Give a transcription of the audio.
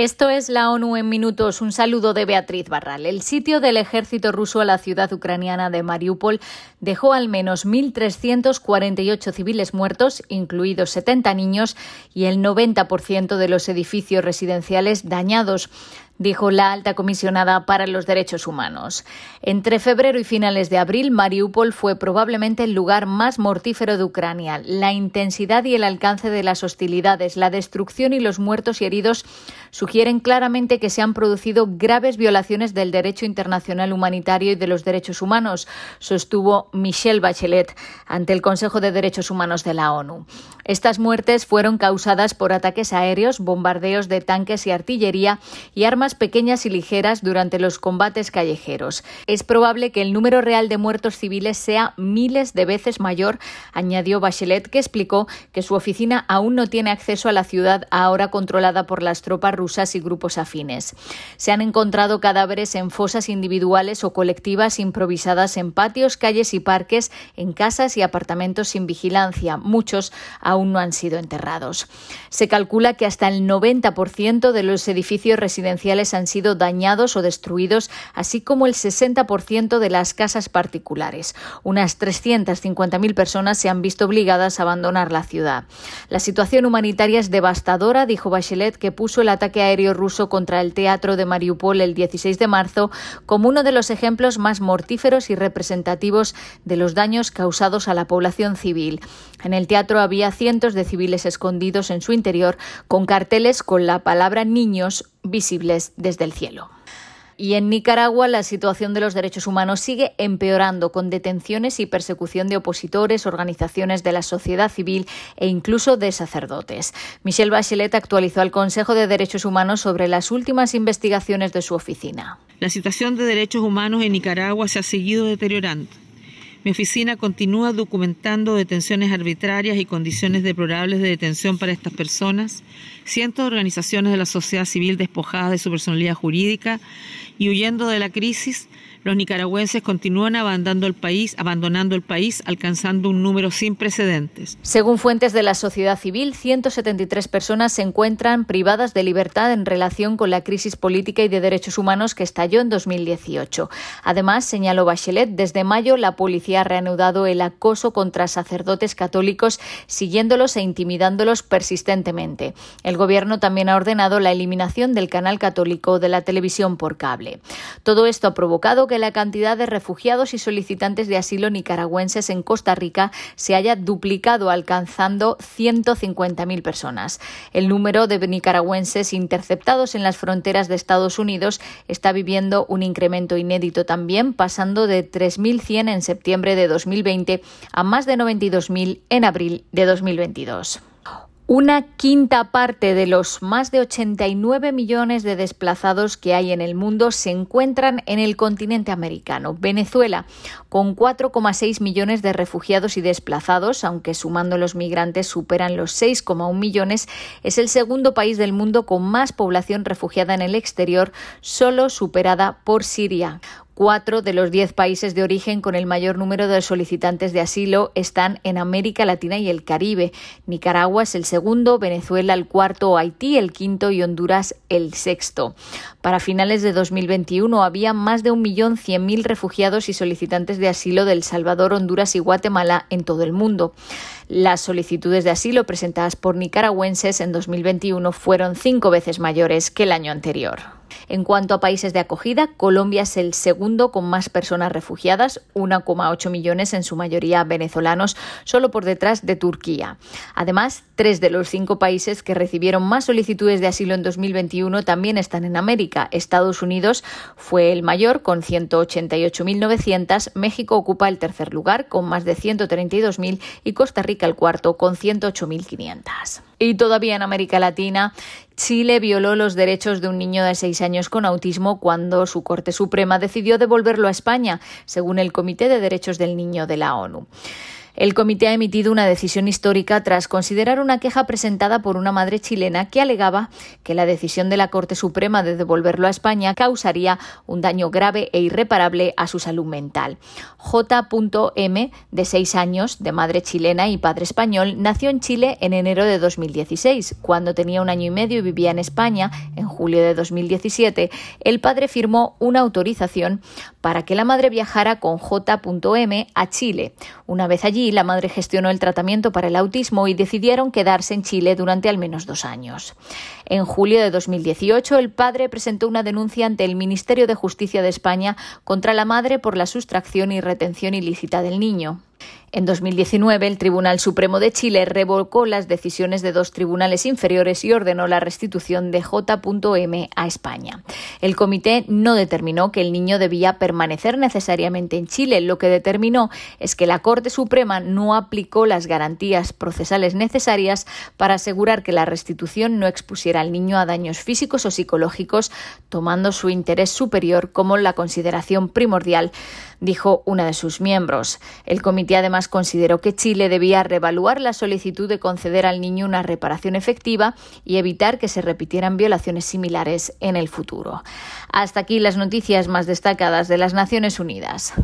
Esto es la ONU en minutos. Un saludo de Beatriz Barral. El sitio del ejército ruso a la ciudad ucraniana de Mariupol dejó al menos 1.348 civiles muertos, incluidos 70 niños, y el 90% de los edificios residenciales dañados dijo la alta comisionada para los derechos humanos. Entre febrero y finales de abril, Mariupol fue probablemente el lugar más mortífero de Ucrania. La intensidad y el alcance de las hostilidades, la destrucción y los muertos y heridos sugieren claramente que se han producido graves violaciones del derecho internacional humanitario y de los derechos humanos, sostuvo Michelle Bachelet ante el Consejo de Derechos Humanos de la ONU. Estas muertes fueron causadas por ataques aéreos, bombardeos de tanques y artillería y armas pequeñas y ligeras durante los combates callejeros. Es probable que el número real de muertos civiles sea miles de veces mayor, añadió Bachelet, que explicó que su oficina aún no tiene acceso a la ciudad ahora controlada por las tropas rusas y grupos afines. Se han encontrado cadáveres en fosas individuales o colectivas improvisadas en patios, calles y parques, en casas y apartamentos sin vigilancia. Muchos aún no han sido enterrados. Se calcula que hasta el 90% de los edificios residenciales han sido dañados o destruidos, así como el 60% de las casas particulares. Unas 350.000 personas se han visto obligadas a abandonar la ciudad. La situación humanitaria es devastadora, dijo Bachelet, que puso el ataque aéreo ruso contra el teatro de Mariupol el 16 de marzo como uno de los ejemplos más mortíferos y representativos de los daños causados a la población civil. En el teatro había cientos de civiles escondidos en su interior con carteles con la palabra niños visibles desde el cielo. Y en Nicaragua la situación de los derechos humanos sigue empeorando con detenciones y persecución de opositores, organizaciones de la sociedad civil e incluso de sacerdotes. Michelle Bachelet actualizó al Consejo de Derechos Humanos sobre las últimas investigaciones de su oficina. La situación de derechos humanos en Nicaragua se ha seguido deteriorando mi oficina continúa documentando detenciones arbitrarias y condiciones deplorables de detención para estas personas, cientos de organizaciones de la sociedad civil despojadas de su personalidad jurídica y huyendo de la crisis, los nicaragüenses continúan abandonando el país, abandonando el país, alcanzando un número sin precedentes. Según fuentes de la sociedad civil, 173 personas se encuentran privadas de libertad en relación con la crisis política y de derechos humanos que estalló en 2018. Además, señaló Bachelet, desde mayo la policía ha reanudado el acoso contra sacerdotes católicos, siguiéndolos e intimidándolos persistentemente. El gobierno también ha ordenado la eliminación del canal católico de la televisión por cable. Todo esto ha provocado que la cantidad de refugiados y solicitantes de asilo nicaragüenses en Costa Rica se haya duplicado, alcanzando 150.000 personas. El número de nicaragüenses interceptados en las fronteras de Estados Unidos está viviendo un incremento inédito también, pasando de 3.100 en septiembre de 2020 a más de 92.000 en abril de 2022. Una quinta parte de los más de 89 millones de desplazados que hay en el mundo se encuentran en el continente americano. Venezuela, con 4,6 millones de refugiados y desplazados, aunque sumando los migrantes superan los 6,1 millones, es el segundo país del mundo con más población refugiada en el exterior, solo superada por Siria. Cuatro de los diez países de origen con el mayor número de solicitantes de asilo están en América Latina y el Caribe. Nicaragua es el segundo, Venezuela el cuarto, Haití el quinto y Honduras el sexto. Para finales de 2021 había más de un millón cien mil refugiados y solicitantes de asilo de El Salvador, Honduras y Guatemala en todo el mundo. Las solicitudes de asilo presentadas por nicaragüenses en 2021 fueron cinco veces mayores que el año anterior. En cuanto a países de acogida, Colombia es el segundo con más personas refugiadas, 1,8 millones en su mayoría venezolanos, solo por detrás de Turquía. Además, tres de los cinco países que recibieron más solicitudes de asilo en 2021 también están en América. Estados Unidos fue el mayor con 188.900, México ocupa el tercer lugar con más de 132.000 y Costa Rica el cuarto con 108.500. Y todavía en América Latina, Chile violó los derechos de un niño de seis años con autismo cuando su Corte Suprema decidió devolverlo a España, según el Comité de Derechos del Niño de la ONU. El comité ha emitido una decisión histórica tras considerar una queja presentada por una madre chilena que alegaba que la decisión de la Corte Suprema de devolverlo a España causaría un daño grave e irreparable a su salud mental. J.M, de seis años, de madre chilena y padre español, nació en Chile en enero de 2016. Cuando tenía un año y medio y vivía en España, en julio de 2017, el padre firmó una autorización para que la madre viajara con J.M a Chile. Una vez allí, la madre gestionó el tratamiento para el autismo y decidieron quedarse en Chile durante al menos dos años. En julio de 2018, el padre presentó una denuncia ante el Ministerio de Justicia de España contra la madre por la sustracción y retención ilícita del niño. En 2019, el Tribunal Supremo de Chile revocó las decisiones de dos tribunales inferiores y ordenó la restitución de J.M a España. El comité no determinó que el niño debía permanecer necesariamente en Chile. Lo que determinó es que la Corte Suprema no aplicó las garantías procesales necesarias para asegurar que la restitución no expusiera al niño a daños físicos o psicológicos, tomando su interés superior como la consideración primordial, dijo una de sus miembros. El además consideró que Chile debía revaluar la solicitud de conceder al niño una reparación efectiva y evitar que se repitieran violaciones similares en el futuro. Hasta aquí las noticias más destacadas de las Naciones Unidas.